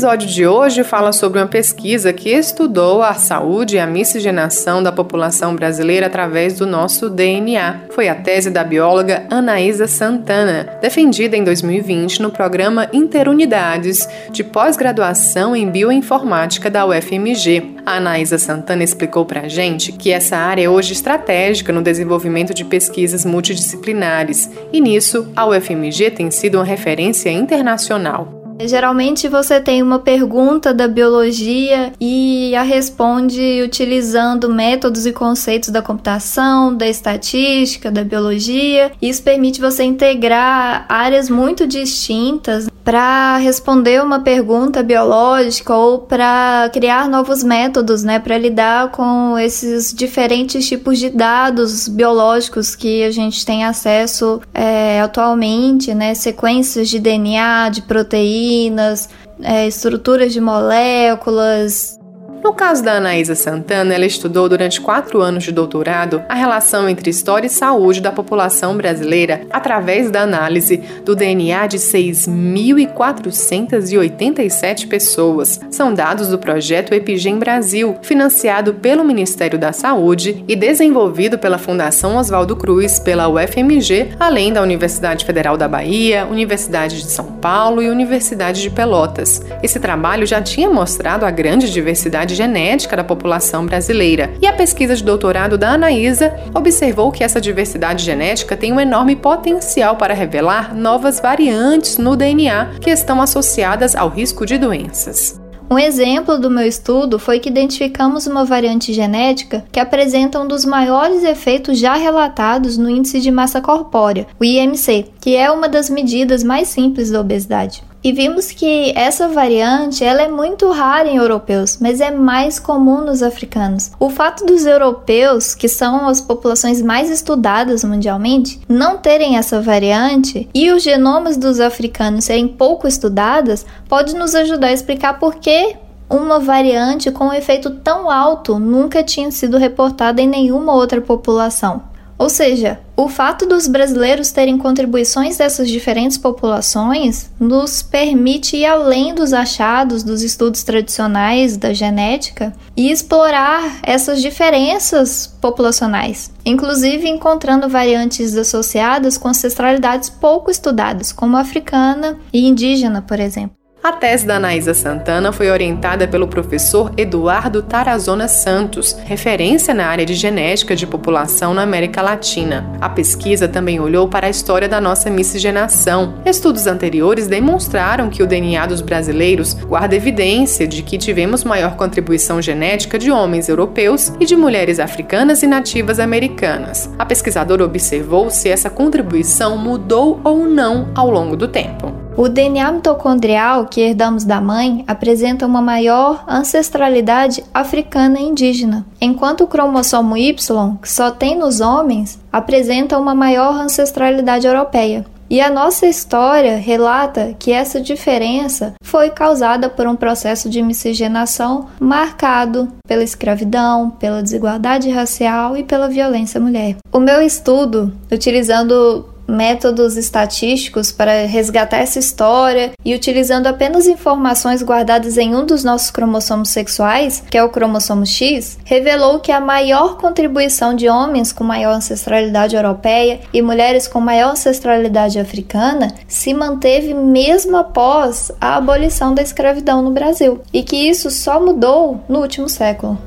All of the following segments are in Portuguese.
Episódio de hoje fala sobre uma pesquisa que estudou a saúde e a miscigenação da população brasileira através do nosso DNA. Foi a tese da bióloga Anaísa Santana, defendida em 2020 no programa Interunidades de pós-graduação em bioinformática da UFMG. A Anaísa Santana explicou para a gente que essa área é hoje estratégica no desenvolvimento de pesquisas multidisciplinares e nisso a UFMG tem sido uma referência internacional. Geralmente você tem uma pergunta da biologia e a responde utilizando métodos e conceitos da computação, da estatística, da biologia. Isso permite você integrar áreas muito distintas para responder uma pergunta biológica ou para criar novos métodos, né, para lidar com esses diferentes tipos de dados biológicos que a gente tem acesso é, atualmente, né, sequências de DNA, de proteínas, é, estruturas de moléculas, no caso da Anaísa Santana, ela estudou durante quatro anos de doutorado a relação entre história e saúde da população brasileira através da análise do DNA de 6.487 pessoas. São dados do projeto Epigem Brasil, financiado pelo Ministério da Saúde e desenvolvido pela Fundação Oswaldo Cruz, pela UFMG, além da Universidade Federal da Bahia, Universidade de São Paulo e Universidade de Pelotas. Esse trabalho já tinha mostrado a grande diversidade diversidade genética da população brasileira. E a pesquisa de doutorado da Anaísa observou que essa diversidade genética tem um enorme potencial para revelar novas variantes no DNA que estão associadas ao risco de doenças. Um exemplo do meu estudo foi que identificamos uma variante genética que apresenta um dos maiores efeitos já relatados no índice de massa corpórea, o IMC, que é uma das medidas mais simples da obesidade. E vimos que essa variante ela é muito rara em europeus, mas é mais comum nos africanos. O fato dos europeus, que são as populações mais estudadas mundialmente, não terem essa variante e os genomas dos africanos serem pouco estudadas, pode nos ajudar a explicar por que uma variante com um efeito tão alto nunca tinha sido reportada em nenhuma outra população. Ou seja, o fato dos brasileiros terem contribuições dessas diferentes populações nos permite ir além dos achados dos estudos tradicionais da genética e explorar essas diferenças populacionais, inclusive encontrando variantes associadas com ancestralidades pouco estudadas, como africana e indígena, por exemplo. A tese da Anaísa Santana foi orientada pelo professor Eduardo Tarazona Santos, referência na área de genética de população na América Latina. A pesquisa também olhou para a história da nossa miscigenação. Estudos anteriores demonstraram que o DNA dos brasileiros guarda evidência de que tivemos maior contribuição genética de homens europeus e de mulheres africanas e nativas americanas. A pesquisadora observou se essa contribuição mudou ou não ao longo do tempo. O DNA mitocondrial que herdamos da mãe apresenta uma maior ancestralidade africana e indígena, enquanto o cromossomo Y, que só tem nos homens, apresenta uma maior ancestralidade europeia. E a nossa história relata que essa diferença foi causada por um processo de miscigenação marcado pela escravidão, pela desigualdade racial e pela violência à mulher. O meu estudo, utilizando métodos estatísticos para resgatar essa história e utilizando apenas informações guardadas em um dos nossos cromossomos sexuais, que é o cromossomo X, revelou que a maior contribuição de homens com maior ancestralidade europeia e mulheres com maior ancestralidade africana se manteve mesmo após a abolição da escravidão no Brasil, e que isso só mudou no último século.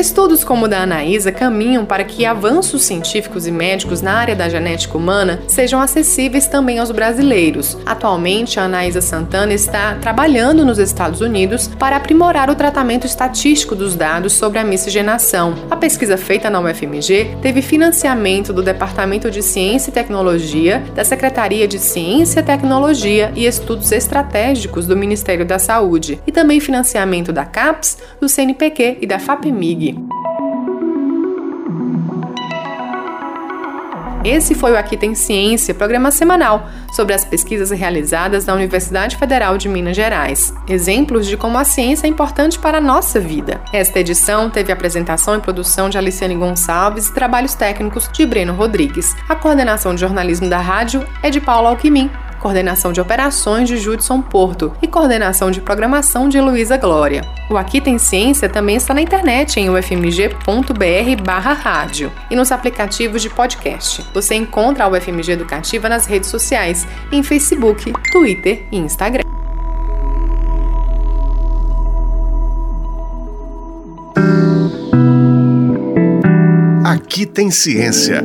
Estudos como o da Anaísa caminham para que avanços científicos e médicos na área da genética humana sejam acessíveis também aos brasileiros. Atualmente, a Anaísa Santana está trabalhando nos Estados Unidos para aprimorar o tratamento estatístico dos dados sobre a miscigenação. A pesquisa feita na UFMG teve financiamento do Departamento de Ciência e Tecnologia, da Secretaria de Ciência, Tecnologia e Estudos Estratégicos do Ministério da Saúde e também financiamento da CAPES, do CNPq e da FAPEMIG. Esse foi o Aqui Tem Ciência, programa semanal sobre as pesquisas realizadas na Universidade Federal de Minas Gerais. Exemplos de como a ciência é importante para a nossa vida. Esta edição teve apresentação e produção de Aliciane Gonçalves e trabalhos técnicos de Breno Rodrigues. A coordenação de jornalismo da rádio é de Paulo Alquimim coordenação de operações de Judson Porto e coordenação de programação de Luísa Glória. O Aqui Tem Ciência também está na internet em ufmg.br/rádio e nos aplicativos de podcast. Você encontra a UFMG Educativa nas redes sociais, em Facebook, Twitter e Instagram. Aqui tem ciência.